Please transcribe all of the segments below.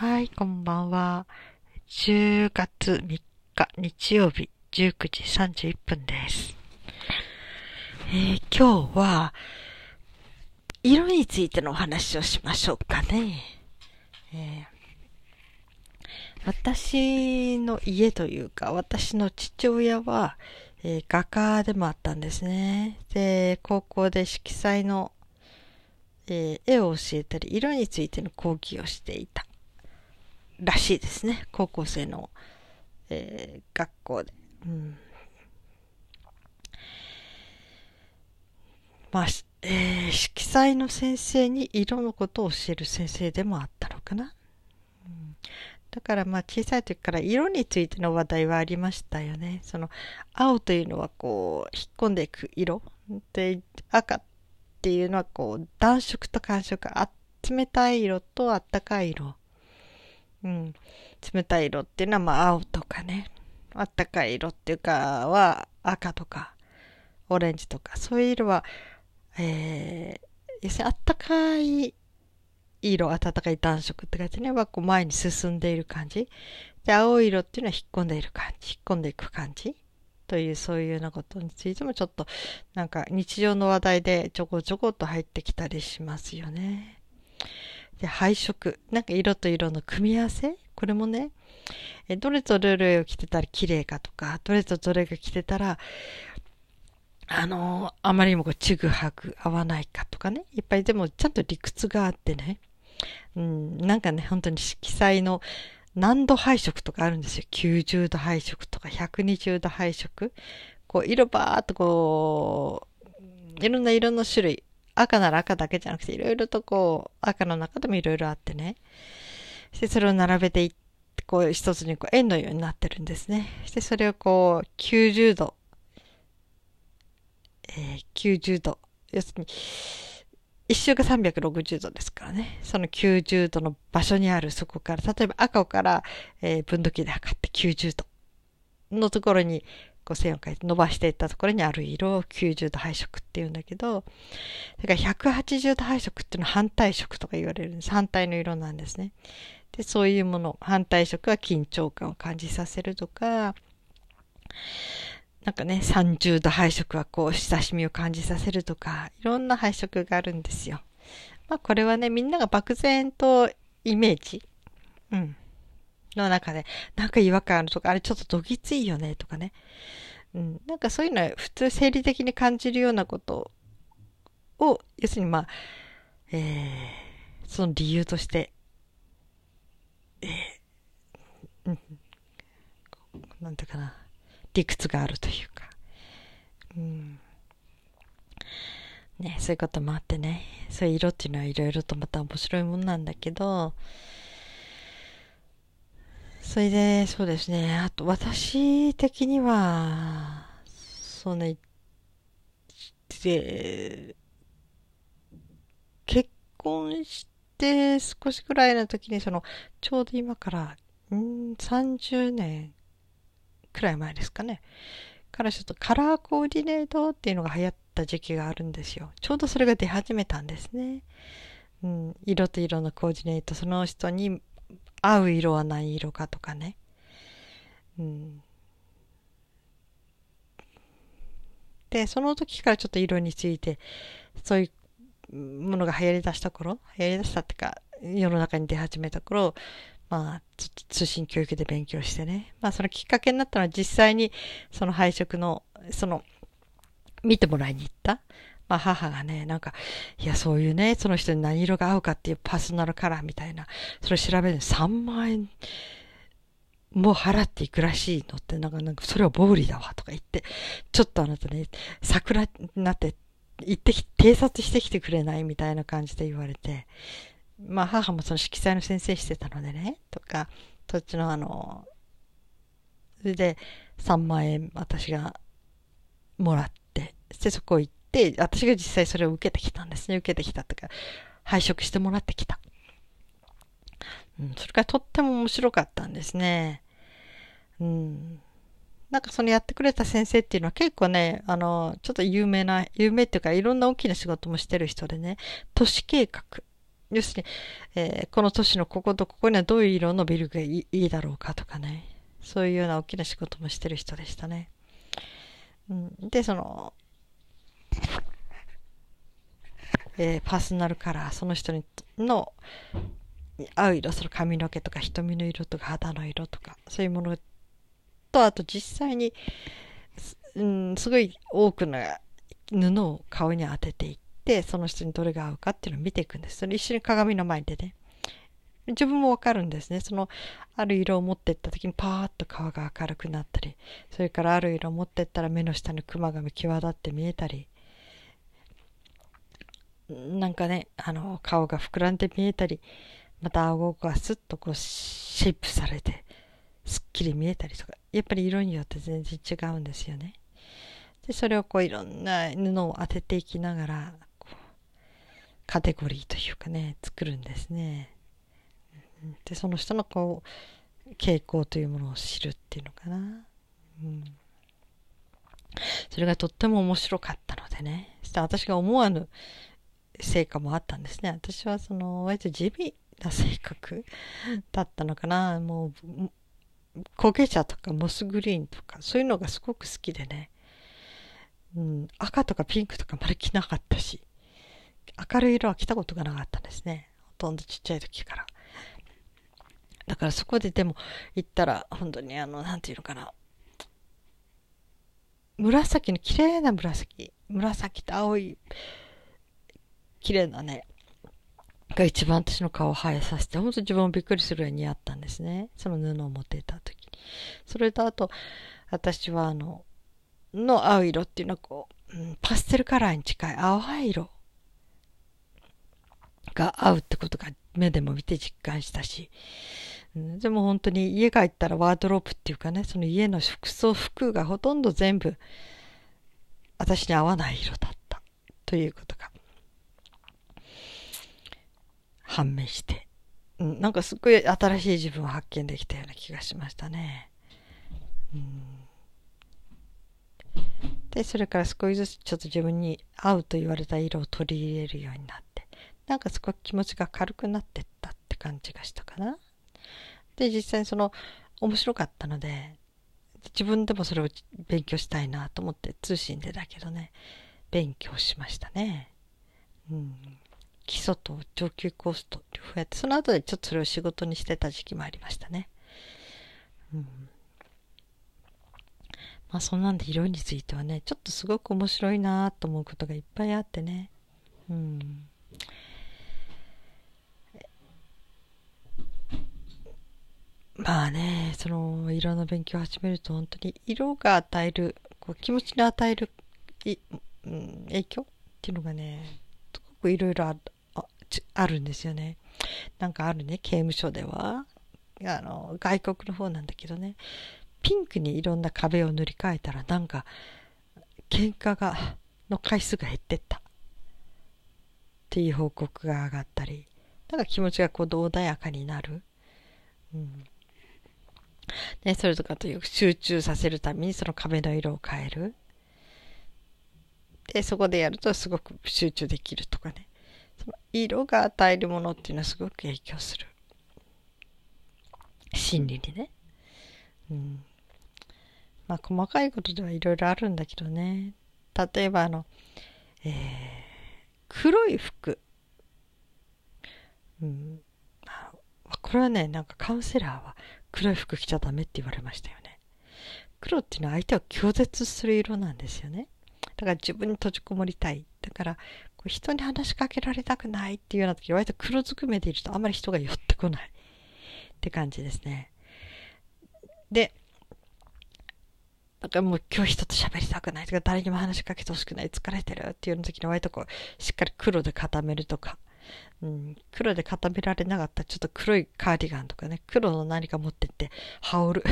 はい、こんばんは。10月3日日曜日19時31分です。えー今日は、色についてのお話をしましょうかね。えー私の家というか、私の父親は、えー画家でもあったんですね。で、高校で色彩の、えー絵を教えたり、色についての講義をしていたらしいですね。高校生の、えー学校で。うんまあ、えー色彩の先生に色のことを教える先生でもあったのかな。うんだからまあ小さい時から色についての話題はありましたよね。その青というのはこう引っ込んでいく色。で、赤っていうのはこう暖色と寒色。あ冷たい色とあったかい色。うん。冷たい色っていうのはまあ青とかね。あったかい色っていうかは赤とかオレンジとかそういう色は、えー、要するにあったかい色、暖かい暖色って感じね、はこう前に進んでいる感じ。で、青い色っていうのは引っ込んでいる感じ、引っ込んでいく感じ。という、そういうようなことについてもちょっと、なんか日常の話題でちょこちょこっと入ってきたりしますよね。で、配色。なんか色と色の組み合わせ？これもね、えどれとどれを着てたら綺麗かとか、どれとどれが着てたら、あのあまりにもこうちぐはぐ合わないかとかね。いっぱいでもちゃんと理屈があってね。うん、なんかね、本当に色彩の何度配色とかあるんですよ。90度配色とか120度配色。こう、色ばーっとこう、いろんな色の種類。赤なら赤だけじゃなくて、いろいろとこう、赤の中でもいろいろあってね。して、それを並べていって、こう、一つにこう円のようになってるんですね。して、それをこう、90度、えー90度。要するに、一周が360度ですからね。その90度の場所にあるそこから、例えば赤から、えー分度器で測って90度のところにこう線を描いて伸ばしていったところにある色を90度配色っていうんだけど、だから180度配色っていうのは反対色とか言われるんです。反対の色なんですね。で、そういうもの、反対色は緊張感を感じさせるとか、なんかね、30度配色はこう、親しみを感じさせるとか、いろんな配色があるんですよ。まあこれはね、みんなが漠然とイメージ、うん、の中で、なんか違和感あるとか、あれちょっとどぎついよねとかね。うん、なんかそういうのは普通生理的に感じるようなことを、要するにまあ、えー、その理由として、えー、うん、なんていうかな。理屈があるというか。うん。ね、そういうこともあってね。そういう色っていうのはいろいろとまた面白いもんなんだけど、それで、そうですね。あと、私的には、そうね、で、結婚して少しぐらいの時に、その、ちょうど今から、ん30年くらい前ですかね。からちょっとカラーコーディネートっていうのが流行った時期があるんですよ。ちょうどそれが出始めたんですね。うん、色と色のコーディネート、その人に合う色は何色かとかね。うん、で、その時からちょっと色について、そういうものが流行り出した頃、流行り出したってか、世の中に出始めた頃、まあ、通信教育で勉強してね。まあ、そのきっかけになったのは実際にその配色の、その、見てもらいに行った。まあ、母がね、なんか、いや、そういうね、その人に何色が合うかっていうパーソナルカラーみたいな、それ調べるの3万円も払っていくらしいのって、なんか、なんか、それは暴利だわとか言って、ちょっとあなたね、桜になって、行ってき、偵察してきてくれないみたいな感じで言われて、まあ母もその色彩の先生してたのでね、とか、そっちのあの、それで3万円私がもらって、でそこ行って、私が実際それを受けてきたんですね。受けてきたとか、配色してもらってきた。うん、それからとっても面白かったんですね。うん。なんかそのやってくれた先生っていうのは結構ね、あの、ちょっと有名な、有名っていうかいろんな大きな仕事もしてる人でね、都市計画要するに、えー、この都市のこことここにはどういう色のビルがいいだろうかとかね。そういうような大きな仕事もしてる人でしたね。うん、で、その、えー、パーソナルカラー、その人にの合う色、その髪の毛とか瞳の色とか肌の色とか、そういうものと、あと実際に、うん、すごい多くの布を顔に当てていって、その人にどれが合うかっていうのを見ていくんです。それ一緒に鏡の前でね。自分もわかるんですね。その、ある色を持っていった時にパーッと顔が明るくなったり、それからある色を持っていったら目の下にクマが際立って見えたり、なんかね、あの、顔が膨らんで見えたり、また顎がスッとこうシェイプされて、すっきり見えたりとか、やっぱり色によって全然違うんですよね。で、それをこういろんな布を当てていきながら、カテゴリーというかね、作るんですね。で、その人のこう、傾向というものを知るっていうのかな。うん。それがとっても面白かったのでね。そして私が思わぬ成果もあったんですね。私はその、割と地味な性格だったのかな。もう、焦げ茶とかモスグリーンとか、そういうのがすごく好きでね。うん、赤とかピンクとかまで着なかったし、明るい色は着たことがなかったんですね。ほとんどちっちゃい時から。だからそこででも行ったら、本当にあの、なんていうのかな。紫の綺麗な紫。紫と青い、綺麗なね、が一番私の顔を生えさせて、本当自分もびっくりするように似合ったんですね。その布を持っていた時に。それとあと、私はあの、の青色っていうのはこう、パステルカラーに近い淡い色が合うってことが目でも見て実感したし、うん、でも本当に家帰ったらワードロープっていうかね、その家の服装、服がほとんど全部私に合わない色だったということが判明して、うん、なんかすっごい新しい自分を発見できたような気がしましたね。うんで、それから少しずつちょっと自分に合うと言われた色を取り入れるようになって、なんか少し気持ちが軽くなってったって感じがしたかな。で、実際にその、面白かったので、自分でもそれを勉強したいなと思って通信でだけどね、勉強しましたね。うん。基礎と上級コースと両方やって、その後でちょっとそれを仕事にしてた時期もありましたね。うん。まあそんなんで色についてはね、ちょっとすごく面白いなと思うことがいっぱいあってね。うん。まあね、その色の勉強を始めると本当に色が与える、こう気持ちに与えるい、うん、影響っていうのがね、すごくいろいろあるんですよね。なんかあるね、刑務所では、あの、外国の方なんだけどね、ピンクにいろんな壁を塗り替えたらなんか喧嘩がの回数が減ってった。っていう報告が上がったり。なんか気持ちがこう穏やかになる、うん。ね、それとかという集中させるためにその壁の色を変える。でそこでやるとすごく集中できるとかね。色が与えるものっていうのはすごく影響する心理にね、うん、まあ、細かいことではいろいろあるんだけどね。例えば、あの、えー、黒い服。うん。これはね、なんかカウンセラーは黒い服着ちゃダメって言われましたよね。黒っていうのは相手を拒絶する色なんですよね。だから自分に閉じこもりたい。だから、人に話しかけられたくないっていうような時、割と黒ずくめでいるとあんまり人が寄ってこない。って感じですね。で、だかもう今日人と喋りたくないとか、誰にも話しかけてほしくない、疲れてるっていうの時に割とこう、しっかり黒で固めるとか、うん、黒で固められなかったらちょっと黒いカーディガンとかね、黒の何か持ってって羽織る。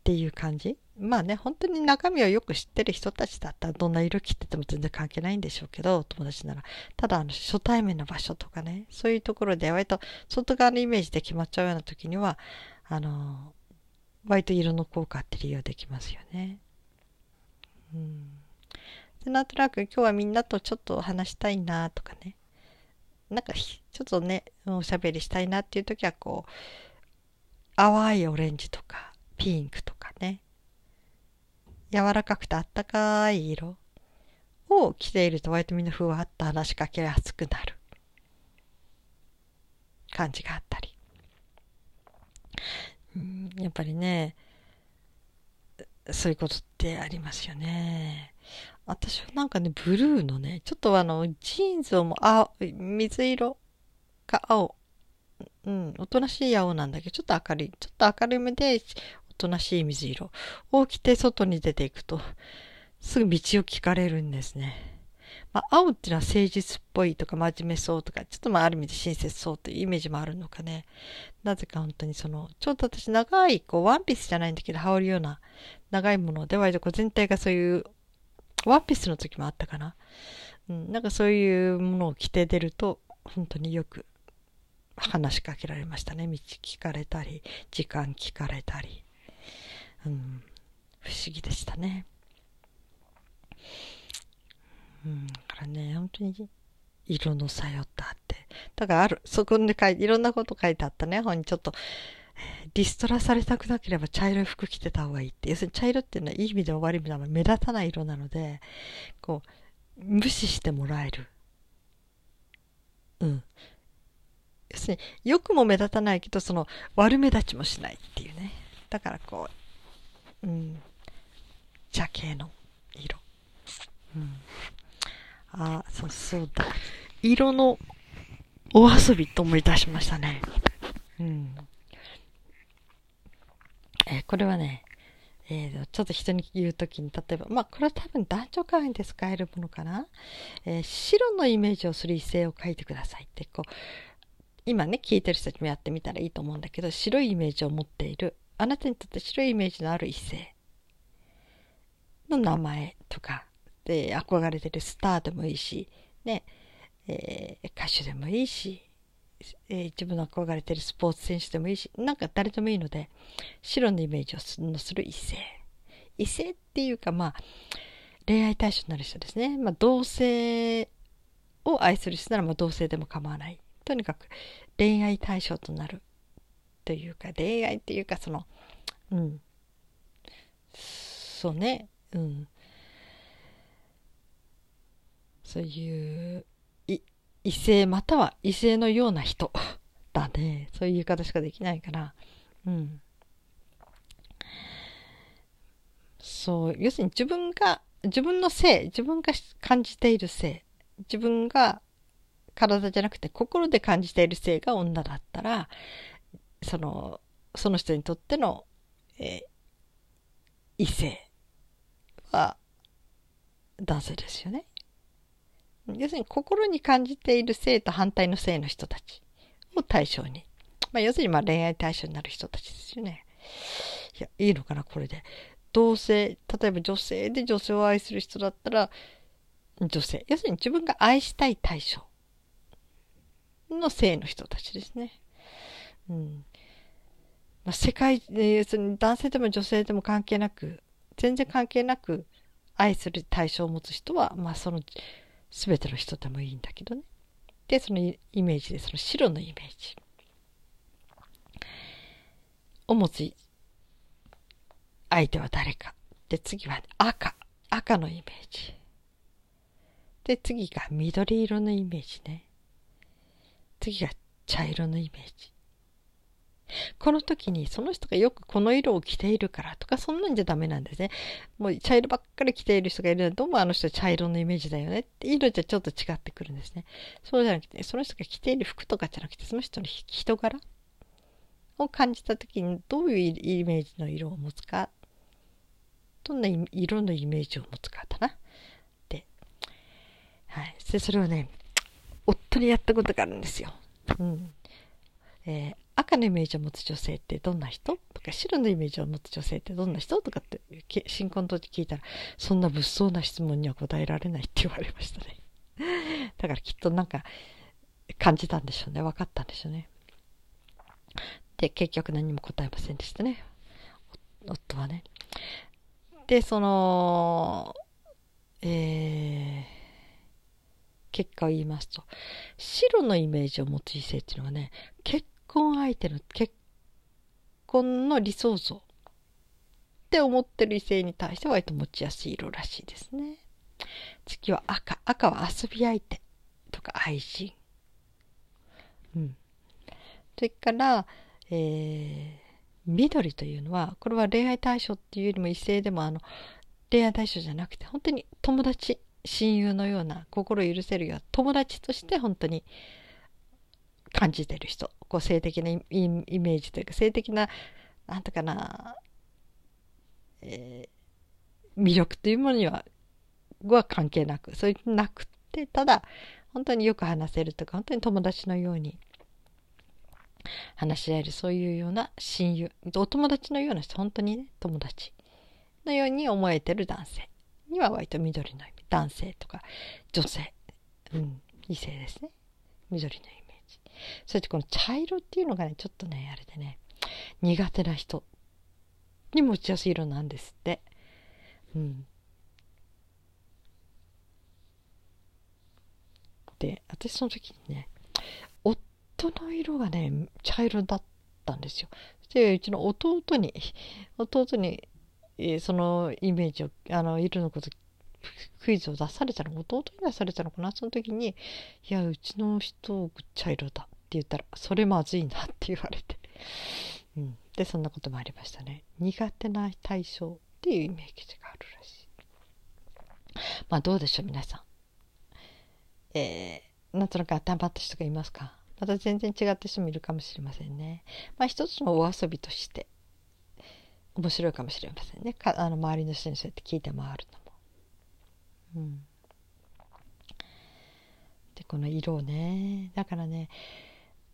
っていう感じ？まあね、本当に中身をよく知ってる人たちだったらどんな色着てても全然関係ないんでしょうけど、友達なら。ただ、あの、初対面の場所とかね、そういうところで割と外側のイメージで決まっちゃうような時には、あの、割と色の効果って利用できますよね。うん。でなんとなく今日はみんなとちょっと話したいなとかね。なんかちょっとね、おしゃべりしたいなっていう時はこう、淡いオレンジとか、ピンクとかね、柔らかくてあったかい色を着ていると割とみんなふわっと話しかけやすくなる感じがあったり。うん、やっぱりね、そういうことってありますよね。私はなんかね、ブルーのね、ちょっとあの、ジーンズをも青、水色か青。うん、おとなしい青なんだけど、ちょっと明るい、ちょっと明るめで、となしい水色を着て外に出ていくと、すぐ道を聞かれるんですね。まあ、青っていうのは誠実っぽいとか真面目そうとか、ちょっとまあある意味で親切そうというイメージもあるのかね。なぜか本当にその、ちょっと私長い、こう、ワンピースじゃないんだけど、羽織るような長いもので、割とこう全体がそういう、ワンピースの時もあったかな。うん、なんかそういうものを着て出ると、本当によく話しかけられましたね。道聞かれたり、時間聞かれたり。うん、不思議でしたね。うん、だからね、本当に色の作用ってあって。だからある、そこで書いて、いろんなこと書いてあったね、本にちょっと、リストラされたくなければ茶色い服着てた方がいいって。要するに茶色っていうのはいい意味でも悪い意味でも目立たない色なので、こう、無視してもらえる。うん。要するに、よくも目立たないけど、その、悪目立ちもしないっていうね。だからこう、うん、茶系の色。うん。あ、そうそうだ。色のお遊びと思い出しましたね。うん。えー、これはね、えー、ちょっと人に言うときに、例えば、まあ、これは多分男女会員で使えるものかな。えー、白のイメージをする異性を書いてくださいって、こう、今ね、聞いてる人たちもやってみたらいいと思うんだけど、白いイメージを持っている、あなたにとって白いイメージのある異性の名前とか、で、憧れてるスターでもいいし、ね、えー、歌手でもいいし、えー、自分の憧れてるスポーツ選手でもいいし、なんか誰でもいいので、白のイメージをする異性。異性っていうか、まあ、恋愛対象になる人ですね。まあ、同性を愛する人なら、まあ、同性でも構わない。とにかく、恋愛対象となる。というか、恋愛っていうか、その、うん。そうね。うん。そういう異性または異性のような人 だね。そういう言い方しかできないから。うん。そう、要するに自分が、自分の性、自分が感じている性、自分が体じゃなくて心で感じている性が女だったら、その、その人にとっての、え、異性は男性ですよね。要するに心に感じている性と反対の性の人たちを対象に。まあ、要するにまあ恋愛対象になる人たちですよね。いや、いいのかな、これで。同性、例えば女性で女性を愛する人だったら、女性。要するに自分が愛したい対象の性の人たちですね。うん。まあ、世界、男性でも女性でも関係なく、全然関係なく愛する対象を持つ人は、まあその全ての人でもいいんだけどね。で、そのイメージで、その白のイメージを持つ相手は誰か。で、次は赤。赤のイメージ。で、次が緑色のイメージね。次が茶色のイメージ。この時にその人がよくこの色を着ているからとかそんなんじゃダメなんですね。もう茶色ばっかり着ている人がいるのでどうもあの人茶色のイメージだよねって色じゃちょっと違ってくるんですね。そうじゃなくて、その人が着ている服とかじゃなくてその人の人柄を感じた時にどういうイメージの色を持つかどんな色のイメージを持つかだな。で、はい。それをね、夫にやったことがあるんですよ。うん。えー、赤のイメージを持つ女性ってどんな人とか白のイメージを持つ女性ってどんな人とかって新婚当時聞いたらそんな物騒な質問には答えられないって言われましたね。だからきっとなんか感じたんでしょうね。分かったんでしょうね。で結局何も答えませんでしたね。夫はね。でそのえ結果を言いますと白のイメージを持つ異性っていうのはね結婚相手の結婚の理想像って思ってる異性に対して割と持ちやすい色らしいですね。次は赤。赤は遊び相手とか愛人。うん。それから、えー、緑というのは、これは恋愛対象っていうよりも異性でもあの、恋愛対象じゃなくて、本当に友達、親友のような、心許せるような友達として本当に感じてる人。こう性的なイメージというか、性的な、なんとかな、えー、魅力というものには、は関係なく、そういうなくて、ただ、本当によく話せるとか、本当に友達のように話し合える、そういうような親友、お友達のような人、本当にね、友達のように思えてる男性には割と緑の意味。男性とか女性、うん、異性ですね。緑のイメージ。そしてこの茶色っていうのがね、ちょっとね、あれでね、苦手な人に持ちやすい色なんですって。うん。で、私その時にね、夫の色がね、茶色だったんですよ。で、うちの弟に、弟に、そのイメージを、あの、色のことクイズを出されたの弟に出されたのかなその時に「いやうちの人茶色だ」言ったら「それまずいな」って言われて、うん、でそんなこともありましたね。苦手な対象っていうイメージがあるらしい。まあどうでしょう皆さん。えー、なんとなく頭った人がいますか？また全然違った人もいるかもしれませんね。まあ一つのお遊びとして面白いかもしれませんね。かあの周りの人にそうやって聞いて回るのうん、でこの色ね。だからね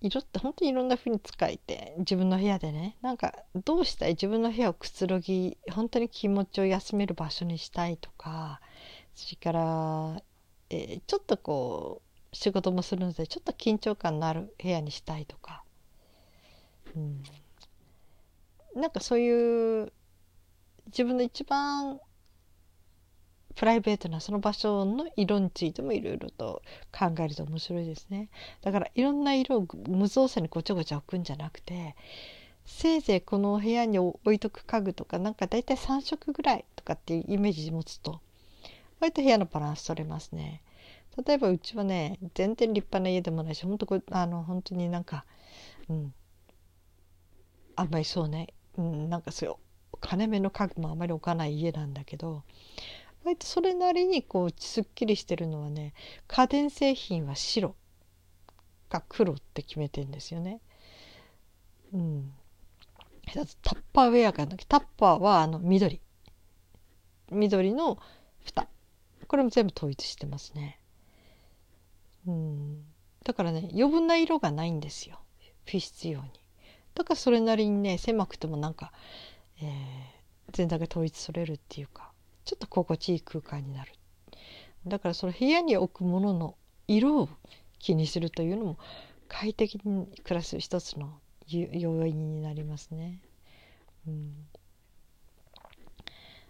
色って本当にいろんな風に使えて自分の部屋でね。なんかどうしたい？自分の部屋をくつろぎ本当に気持ちを休める場所にしたいとか。それから、えー、ちょっとこう仕事もするのでちょっと緊張感のある部屋にしたいとか、うん、なんかそういう自分の一番プライベートなその場所の色についてもいろいろと考えると面白いですね。だからいろんな色を無造作にごちゃごちゃ置くんじゃなくてせいぜいこの部屋に置いとく家具とかなんか大体3色ぐらいとかっていうイメージ持つと割と部屋のバランス取れますね。例えばうちはね全然立派な家でもないし本当こあの本当になんかうんあんまりそうね、うん、なんかそういう金目の家具もあまり置かない家なんだけど割とそれなりにこうすっきりしてるのはね家電製品は白か黒って決めてんですよね。うん、タッパーウェアがなタッパーはあの緑。緑の蓋。これも全部統一してますね。うん、だからね余分な色がないんですよ。不必要に。だからそれなりにね狭くてもなんか、えー、全体が統一されるっていうか。ちょっと心地いい空間になるだからその部屋に置くものの色を気にするというのも快適に暮らす一つの要因になりますね。うん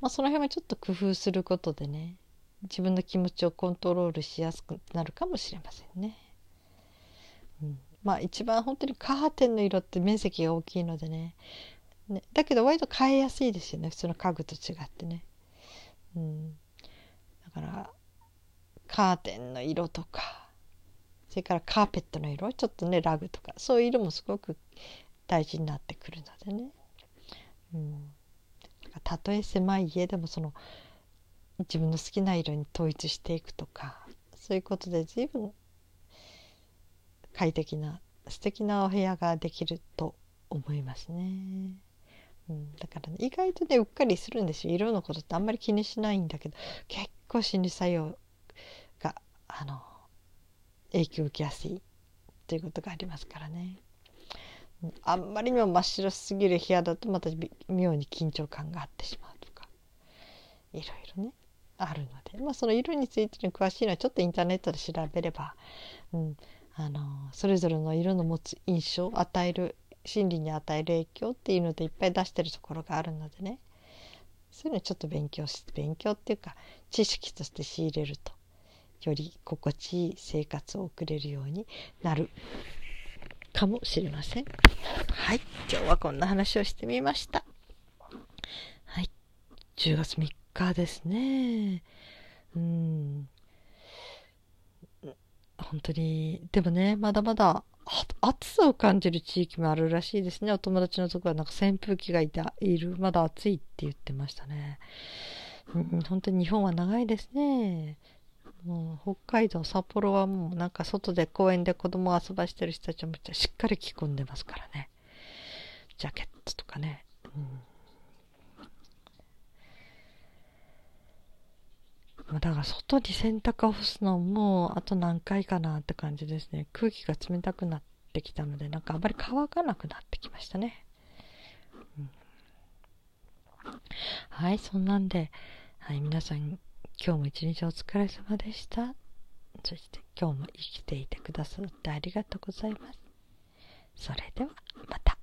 まあ、その辺はちょっと工夫することでね自分の気持ちをコントロールしやすくなるかもしれませんね。うん、まあ一番本当にカーテンの色って面積が大きいのでねねだけど割と変えやすいですよね普通の家具と違ってね。うん、だからカーテンの色とかそれからカーペットの色ちょっとねラグとかそういう色もすごく大事になってくるのでね、うん、たとえ狭い家でもその自分の好きな色に統一していくとかそういうことで随分快適な素敵なお部屋ができると思いますね。だからね意外とねうっかりするんですよ色のことってあんまり気にしないんだけど結構心理作用があの影響を受けやすいということがありますからね。あんまりにも真っ白すぎる部屋だとまた妙に緊張感があってしまうとかいろいろねあるので、まあ、その色についての詳しいのはちょっとインターネットで調べれば、うん、あのそれぞれの色の持つ印象与える心理に与える影響っていうのでいっぱい出してるところがあるのでねそういうのちょっと勉強し勉強っていうか知識として仕入れるとより心地いい生活を送れるようになるかもしれません。はい。今日はこんな話をしてみました。はい。10月3日ですね。うん。本当に、でもね、まだまだ暑さを感じる地域もあるらしいですね。お友達のとこはなんか扇風機がいたいる。まだ暑いって言ってましたね。うん、本当に日本は長いですね。もう北海道、札幌はもうなんか外で公園で子供を遊ばしてる人たちもしっかり着込んでますからね。ジャケットとかね。うん、だから外に洗濯を干すのもあと何回かなって感じですね。空気が冷たくなってきたので、なんかあんまり乾かなくなってきましたね。うん、はい、そんなんで、はい、皆さん今日も一日お疲れ様でした。そして今日も生きていてくださってありがとうございます。それではまた。